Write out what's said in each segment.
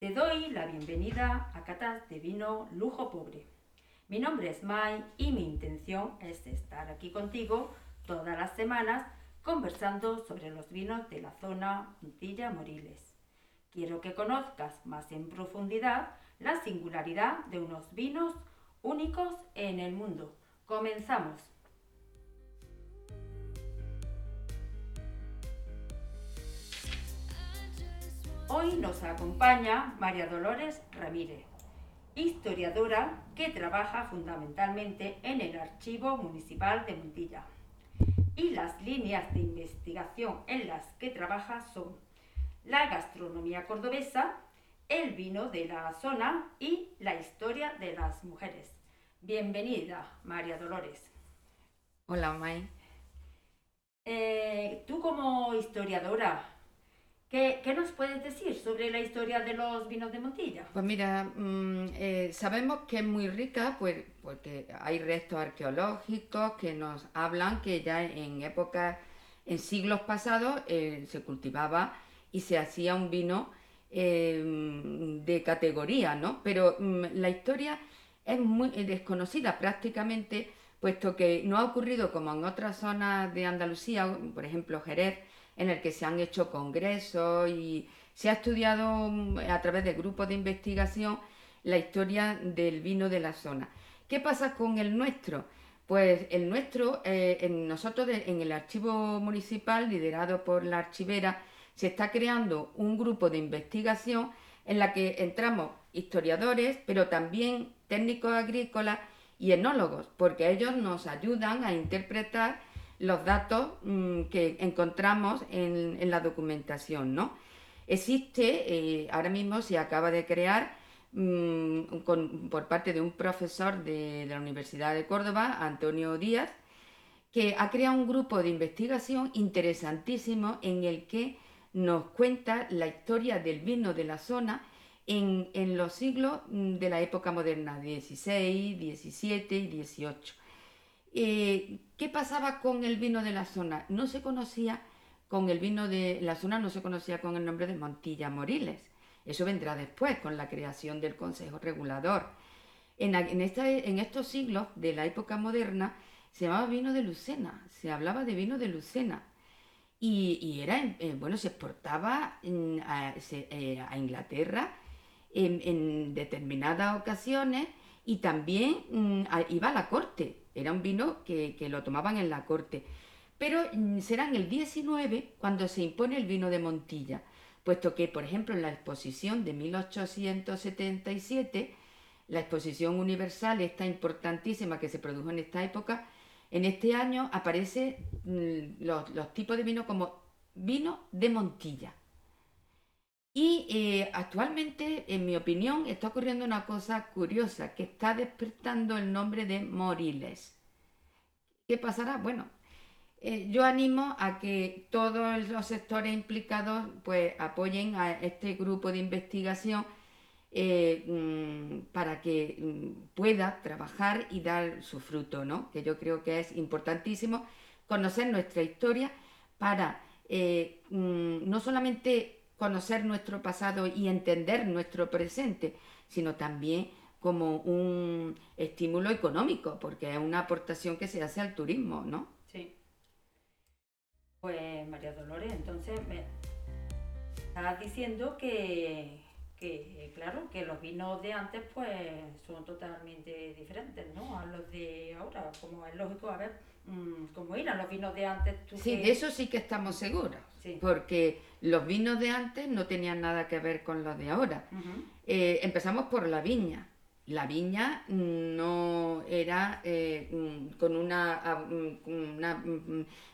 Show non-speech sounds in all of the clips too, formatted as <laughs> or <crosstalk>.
Te doy la bienvenida a Catas de Vino Lujo Pobre. Mi nombre es Mai y mi intención es estar aquí contigo todas las semanas conversando sobre los vinos de la zona Montilla Moriles. Quiero que conozcas más en profundidad la singularidad de unos vinos únicos en el mundo. Comenzamos. Hoy nos acompaña María Dolores Ramírez, historiadora que trabaja fundamentalmente en el Archivo Municipal de Montilla. Y las líneas de investigación en las que trabaja son la gastronomía cordobesa, el vino de la zona y la historia de las mujeres. Bienvenida, María Dolores. Hola, May. Eh, tú como historiadora, ¿qué, nos puedes decir sobre la historia de los vinos de Montilla? Pues mira, mm, eh, sabemos que es muy rica pues, porque hay restos arqueológicos que nos hablan que ya en épocas, en siglos pasados, eh, se cultivaba y se hacía un vino Em, de categoría, ¿no? Pero mm, la historia es muy desconocida prácticamente, puesto que no ha ocurrido como en otras zonas de Andalucía, por ejemplo Jerez, en el que se han hecho congresos y se ha estudiado mm, a través de grupos de investigación la historia del vino de la zona. ¿Qué pasa con el nuestro? Pues el nuestro, eh, nosotros en el archivo municipal, liderado por la archivera, se está creando un grupo de investigación en la que entramos historiadores, pero también técnicos agrícolas y enólogos, porque ellos nos ayudan a interpretar los datos mm, que encontramos en, la documentación. ¿no? Existe, eh, ahora mismo se acaba de crear mm, por parte de un profesor de, la Universidad de Córdoba, Antonio Díaz, que ha creado un grupo de investigación interesantísimo en el que nos cuenta la historia del vino de la zona en, los siglos mm, de la época moderna, 16, 17 y 18. Eh, ¿Qué pasaba con el vino de la zona? No se conocía con el vino de la zona, no se conocía con el nombre de Montilla Moriles. Eso vendrá después, con la creación del Consejo Regulador. En, en, en estos siglos de la época moderna se llamaba vino de Lucena, se hablaba de vino de Lucena y, era, eh, bueno, se exportaba eh, a, Inglaterra en, determinadas ocasiones y también mm, iba a la corte. Era un vino que, lo tomaban en la corte. Pero mm, será en el 19 cuando se impone el vino de Montilla, puesto que, por ejemplo, en la exposición de 1877, la exposición universal, esta importantísima que se produjo en esta época, en este año aparecen mm, los, tipos de vino como vino de Montilla. Y eh, actualmente, en mi opinión, está ocurriendo una cosa curiosa, que está despertando el nombre de Moriles. ¿Qué pasará? Bueno, eh, yo animo a que todos los sectores implicados pues, apoyen a este grupo de investigación eh, mm, para que mm, pueda trabajar y dar su fruto, ¿no? Que yo creo que es importantísimo conocer nuestra historia para mm, no solamente conocer nuestro pasado y entender nuestro presente, sino también como un estímulo económico, porque es una aportación que se hace al turismo, ¿no? Sí. Pues María Dolores, entonces me estás diciendo que, que claro, que los vinos de antes pues son totalmente diferentes, ¿no? A los de ahora, como es lógico, a ver, mm, cómo eran los vinos de antes. sí, de eso sí que estamos seguros, porque los vinos de antes no tenían nada que ver con los de ahora. Eh, empezamos por la viña. La viña no era eh, mm, con una, mm, una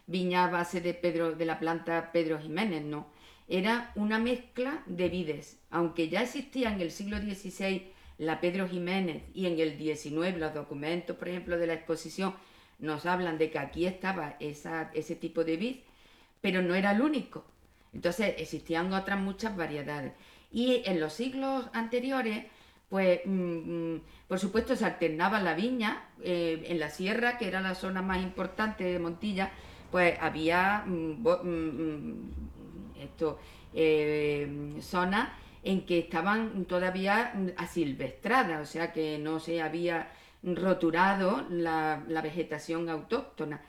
viña a base de Pedro de la planta Pedro Jiménez, no era una mezcla de vides. Aunque ya existía en el siglo XVI la Pedro Jiménez y en el XIX los documentos, por ejemplo, de la exposición nos hablan de que aquí estaba ese tipo de vid, pero no era el único. Entonces existían otras muchas variedades. Y en los siglos anteriores, pues mm, mm, por supuesto se alternaba la viña eh, en la sierra, que era la zona más importante de Montilla, pues había mm, eh, zonas en que estaban todavía asilvestradas, o sea que no se había roturado la, vegetación autóctona.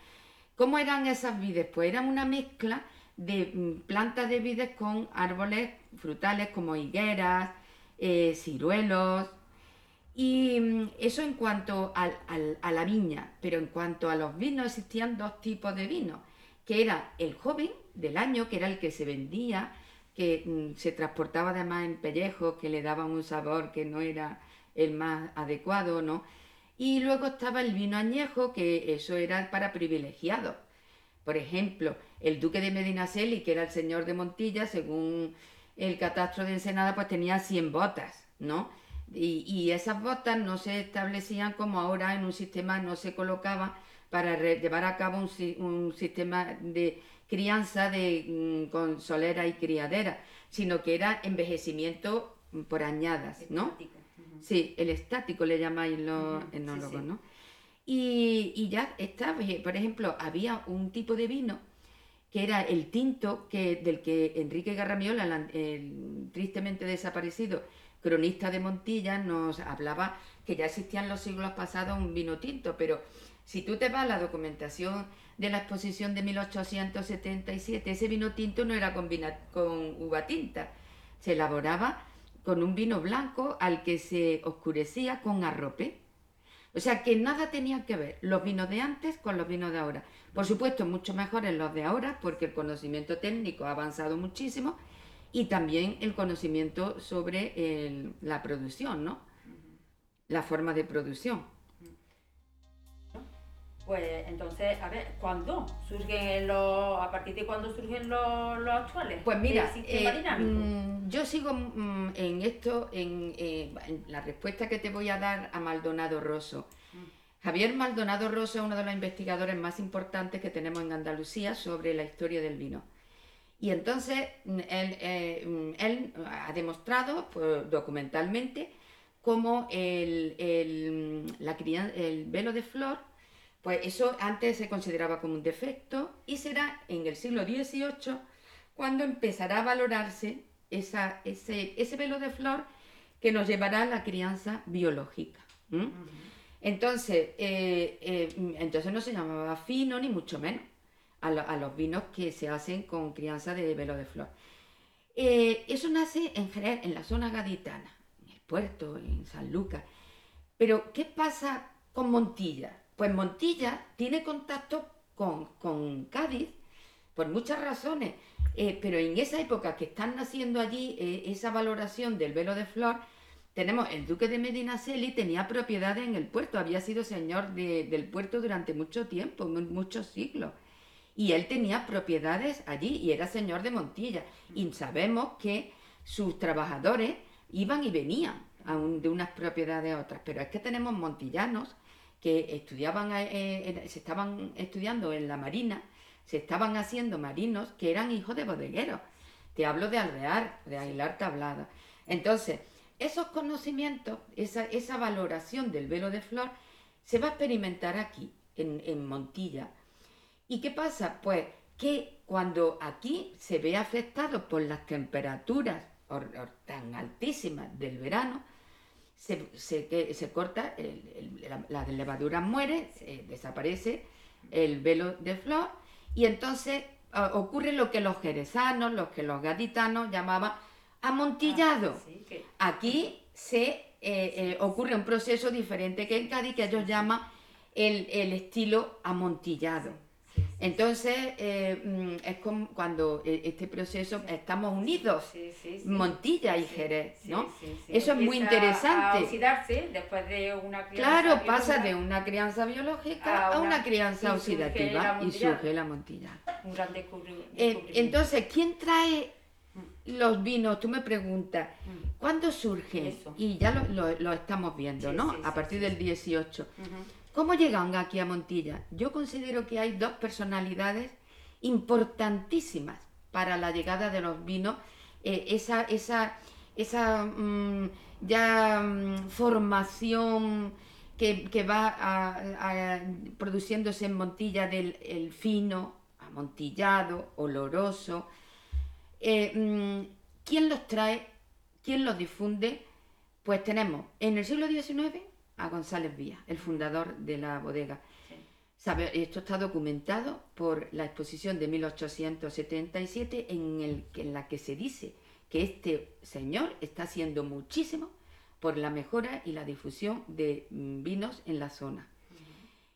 ¿Cómo eran esas vides? Pues eran una mezcla de mm, plantas de vides con árboles frutales como higueras, eh, ciruelos, y mm, eso en cuanto a la viña, pero en cuanto a los vinos existían dos tipos de vinos, que era el joven del año, que era el que se vendía, que mm, se transportaba además en pellejos que le daban un sabor que no era el más adecuado, ¿no? Y luego estaba el vino añejo, que eso era para privilegiados. Por ejemplo, el duque de Medinaceli, que era el señor de Montilla, según el catastro de Ensenada, pues tenía 100 botas, ¿no? Y, esas botas no se establecían como ahora en un sistema, no se colocaba para llevar a cabo un sistema de crianza de, mm, con solera y criadera, sino que era envejecimiento por añadas, ¿no? Sí, el estático le llamáis los enólogos, ¿no? Y, ya está, por ejemplo, había un tipo de vino que era el tinto, que, del que Enrique Garramiola, el tristemente desaparecido cronista de Montilla, nos hablaba que ya existían en los siglos pasados un vino tinto, pero si tú te vas a la documentación de la exposición de 1877, ese vino tinto no era con, con uva tinta, se elaboraba con un vino blanco al que se oscurecía con arrope. O sea que nada tenía que ver los vinos de antes con los vinos de ahora. Por supuesto, mucho mejores los de ahora porque el conocimiento técnico ha avanzado muchísimo y también el conocimiento sobre la producción, ¿no? La forma de producción. Pues entonces, a ver, ¿cuándo surgen los, a partir de cuándo surgen los, actuales? Pues mira, eh, mm, yo sigo mm, en esto, eh, en, la respuesta que te voy a dar a Maldonado Rosso. Mm. Javier Maldonado Rosso es uno de los investigadores más importantes que tenemos en Andalucía sobre la historia del vino. Y entonces él, eh, ha demostrado pues, documentalmente cómo el, la el velo de flor pues eso antes se consideraba como un defecto y será en el siglo XVIII cuando empezará a valorarse esa, ese, ese, velo de flor que nos llevará a la crianza biológica. Entonces, eh, eh, entonces no se llamaba fino ni mucho menos a, los vinos que se hacen con crianza de velo de flor. Eh, eso nace en general en la zona gaditana, en el puerto, en San Lucas. Pero, ¿qué pasa con Montilla? Pues Montilla tiene contacto con, Cádiz por muchas razones, eh, pero en esa época que están naciendo allí eh, esa valoración del velo de flor, tenemos el duque de Medinaceli tenía propiedades en el puerto, había sido señor del puerto durante mucho tiempo, muchos siglos. Y él tenía propiedades allí y era señor de Montilla. Y sabemos que sus trabajadores iban y venían de unas propiedades a otras. Pero es que tenemos montillanos que estudiaban, eh, se estaban estudiando en la marina, se estaban haciendo marinos que eran hijos de bodegueros. Te hablo de Alvear, de Aguilar Tablada. Entonces, esos conocimientos, esa, esa, valoración del velo de flor, se va a experimentar aquí, en, en Montilla. ¿Y qué pasa? Pues que cuando aquí se ve afectado por las temperaturas tan altísimas del verano, se, se, se corta, la, levadura muere, desaparece el velo de flor y entonces ah, ocurre lo que los jerezanos, lo que los gaditanos llamaban amontillado. Ah, Aquí se eh, eh, ocurre un proceso diferente que en Cádiz que ellos llaman el, el estilo amontillado. Entonces, eh, mm, es como cuando eh, este proceso estamos unidos, Montilla y Jerez, ¿no? Eso es muy interesante. A oxidarse después de una crianza Claro, pasa de una crianza biológica a una, crianza oxidativa y surge la Montilla. Un gran descubrimiento. Eh, entonces, ¿quién trae mm. los vinos? Tú me preguntas, mm. ¿cuándo surge? Y ya lo, estamos viendo, ¿no? a partir del 18. ¿Cómo llegan aquí a Montilla? Yo considero que hay dos personalidades importantísimas para la llegada de los vinos, eh, esa, esa, esa mm, ya mm, formación que, va produciéndose en Montilla del el fino, amontillado, oloroso. Eh, mm, ¿Quién los trae? ¿quién los difunde? Pues tenemos en el siglo XIX a González Vía, el fundador de la bodega. esto está documentado por la exposición de 1877 en, el, en la que se dice que este señor está haciendo muchísimo por la mejora y la difusión de mm, vinos en la zona.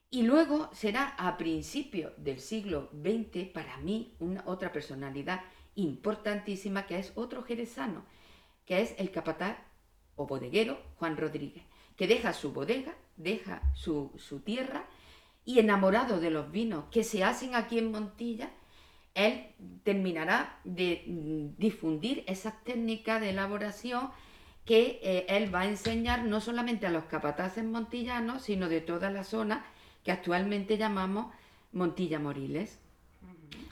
Y luego será a principios del siglo XX, para mí, una otra personalidad importantísima, que es otro jerezano, que es el capataz o bodeguero Juan Rodríguez, que deja su bodega, deja su, su tierra, y enamorado de los vinos que se hacen aquí en Montilla, él terminará de mm, difundir esas técnicas de elaboración que eh, él va a enseñar no solamente a los capataces montillanos, sino de toda la zona que actualmente llamamos Montilla Moriles.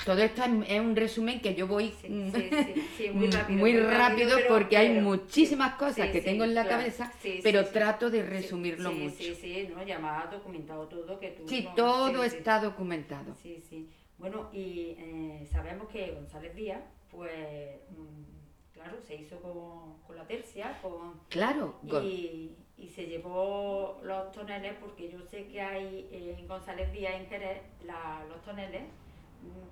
Todo esto es un resumen que yo voy <laughs> muy rápido, porque hay muchísimas cosas que tengo en la cabeza, pero trato de resumirlo mucho. Sí, sí, ¿no? Ya más documentado todo que tú. Sí, todo está documentado. Sí, sí. Bueno, y eh, sabemos que González Díaz, pues, mm, claro, se hizo con, la tercia, con... Claro. Y, y, se llevó los toneles, porque yo sé que hay en González Díaz, en Jerez, los toneles, mm,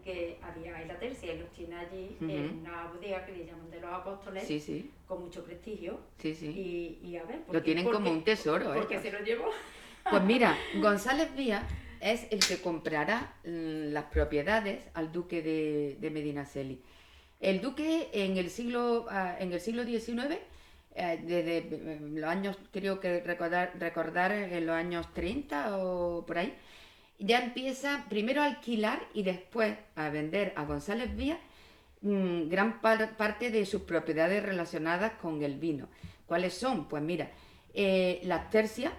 que había en la tercia y los tiene allí en una bodega que le llaman de los apóstoles, sí, sí. con mucho prestigio. Sí, sí. Y, y a ver, lo tienen como un tesoro, ¿eh? Porque se lo llevó. Pues <laughs> mira, González Díaz es el que comprará mm, las propiedades al duque de, de Medinaceli. El duque en el siglo, ah, en el siglo XIX, eh, desde eh, los años, creo que recordar, recordar en los años 30 o por ahí, ya empieza primero a alquilar y después a vender a González Vía mm, gran parte de sus propiedades relacionadas con el vino. ¿Cuáles son? Pues mira, eh, las tercias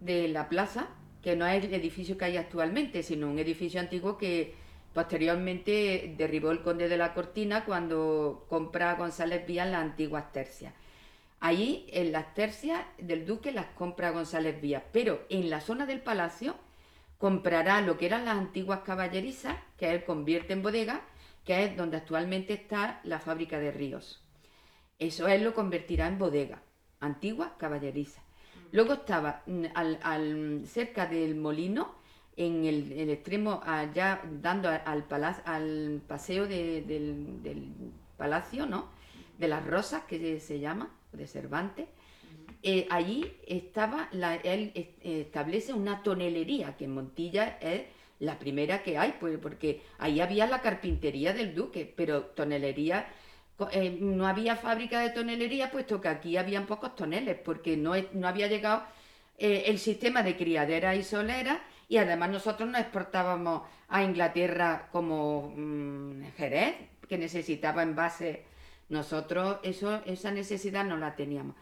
de la plaza, que no es el edificio que hay actualmente, sino un edificio antiguo que posteriormente derribó el conde de la Cortina cuando compra González Vías las antiguas tercias. Allí, en las tercias del duque las compra González Vías, pero en la zona del palacio comprará lo que eran las antiguas caballerizas, que él convierte en bodega, que es donde actualmente está la fábrica de ríos. Eso él lo convertirá en bodega, antigua caballeriza. Luego estaba mm, al, cerca del molino, en el, extremo allá dando al, al paseo del, palacio, ¿no? De las rosas, que se, llama, de Cervantes. Eh, allí estaba, la, él establece una tonelería, que en Montilla es la primera que hay, pues, porque ahí había la carpintería del duque, pero tonelería eh, no había fábrica de tonelería, puesto que aquí habían pocos toneles, porque no, no había llegado eh, el sistema de criadera y solera, y además nosotros no exportábamos a Inglaterra como mm, Jerez, que necesitaba envase. Nosotros eso, esa necesidad no la teníamos.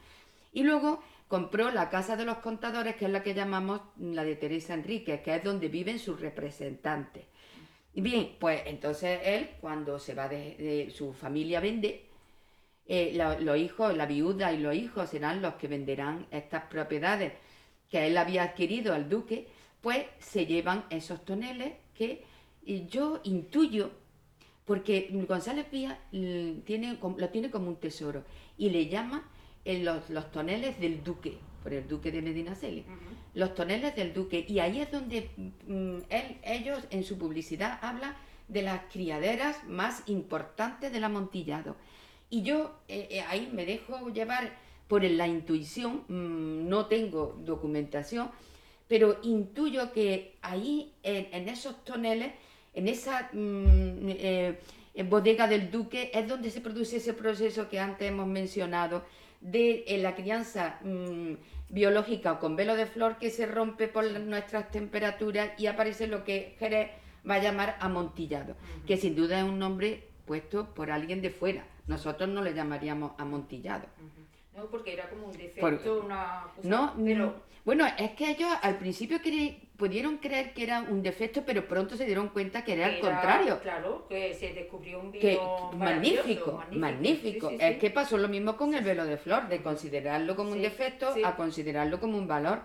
Y luego compró la Casa de los Contadores, que es la que llamamos la de Teresa Enríquez, que es donde viven sus representantes. Bien, pues entonces él, cuando se va de, su familia vende, eh, los hijos, la viuda y los hijos serán los que venderán estas propiedades que él había adquirido al duque, pues se llevan esos toneles que yo intuyo, porque González Pía tiene, lo tiene como un tesoro y le llama eh, los, los toneles del duque por el duque de Medinaceli, los toneles del duque. Y ahí es donde mm, ellos en su publicidad hablan de las criaderas más importantes del amontillado. Y yo eh, eh, ahí me dejo llevar por la intuición, mm, no tengo documentación, pero intuyo que ahí en, esos toneles, en esa mm, eh, bodega del duque, es donde se produce ese proceso que antes hemos mencionado de la crianza biológica o con velo de flor que se rompe por nuestras temperaturas y aparece lo que Jerez va a llamar amontillado, que sin duda es un nombre puesto por alguien de fuera. Nosotros no le llamaríamos amontillado. No, porque era como un defecto, una No, pero... Bueno, es que ellos al principio pudieron creer que era un defecto, pero pronto se dieron cuenta que era, al contrario. Claro, que se descubrió un vino magnífico, magnífico. es que pasó lo mismo con el velo de flor, de considerarlo como un defecto a considerarlo como un valor.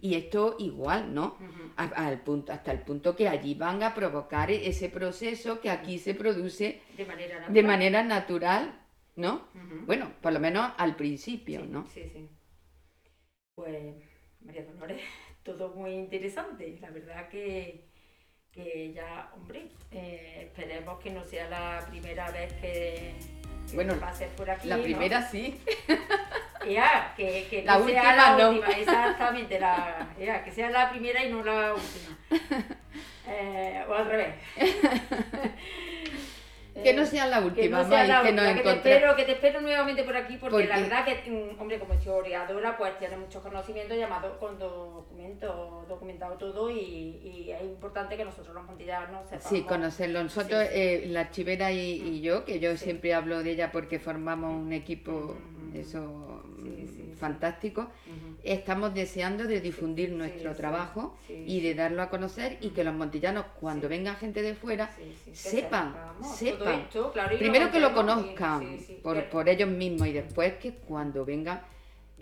Y esto igual, ¿no? al punto, hasta el punto que allí van a provocar ese proceso que aquí se produce de manera De manera natural ¿no? Bueno, por lo menos al principio, ¿no? Sí, sí. Pues, María Dolores, todo muy interesante. La verdad que, que ya, hombre, eh, esperemos que no sea la primera vez que, bueno, pases por aquí. La primera sí. <laughs> Ya, que, que la no última sea la no. última, <laughs> exactamente, la, ya, que sea la primera y no la última. <laughs> Eh, o al revés. Que no sea la que última, no sea la que última, que te encontremos. espero, que te espero nuevamente por aquí, porque, la verdad que, mm, hombre, como historiadora, pues tiene mucho conocimiento llamado con documento, documentado todo y, y es importante que nosotros los montillanos sepamos. Sí, conocerlo. Nosotros, Sí, sí. eh, la archivera y, y yo, que yo Sí. siempre hablo de ella porque formamos un equipo, Ujú. Eso, Sí, sí, sí. fantástico, estamos deseando de difundir Sí, nuestro trabajo y de darlo a conocer y que los montillanos, cuando venga gente de fuera, sepan, sepan. esto, claro, y Primero que lo conozcan por, por ellos mismos y después que cuando vengan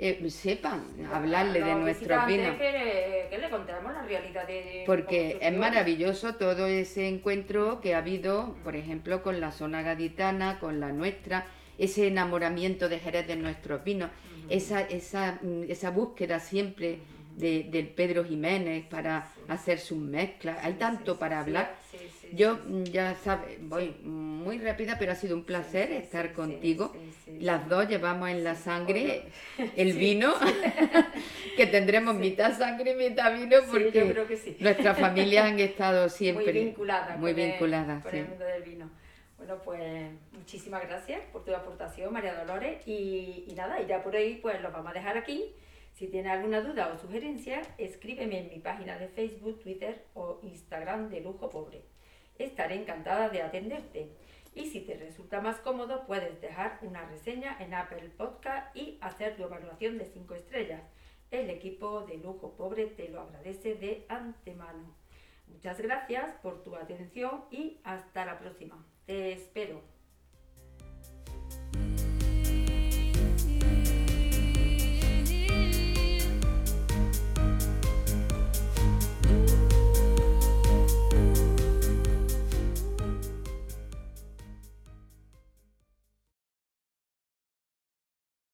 eh, sepan hablarle de nuestros vinos. Que, que le contemos la realidad de Porque es maravilloso todo ese encuentro que ha habido, por ejemplo, con la zona gaditana, con la nuestra, ese enamoramiento de Jerez de nuestros vinos, esa, esa, mm, esa búsqueda siempre de, del Pedro Jiménez para Sí. hacer sus mezclas. Hay tanto para hablar. Yo, ya sabes, voy muy rápida, pero ha sido un placer estar contigo. Las dos llevamos en la sangre el vino, <laughs> <laughs> que tendremos mitad sangre y mitad vino, porque nuestras familias han <laughs> estado siempre muy vinculadas muy el- vinculadas, sí. el mundo del vino. Bueno, pues muchísimas gracias por tu aportación, María Dolores. Y, y nada, y ya por ahí pues los vamos a dejar aquí. Si tienes alguna duda o sugerencia, escríbeme en mi página de Facebook, Twitter o Instagram de Lujo Pobre. Estaré encantada de atenderte. Y si te resulta más cómodo, puedes dejar una reseña en Apple Podcast y hacer tu evaluación de 5 estrellas. El equipo de Lujo Pobre te lo agradece de antemano. Muchas gracias por tu atención y hasta la próxima. Espero.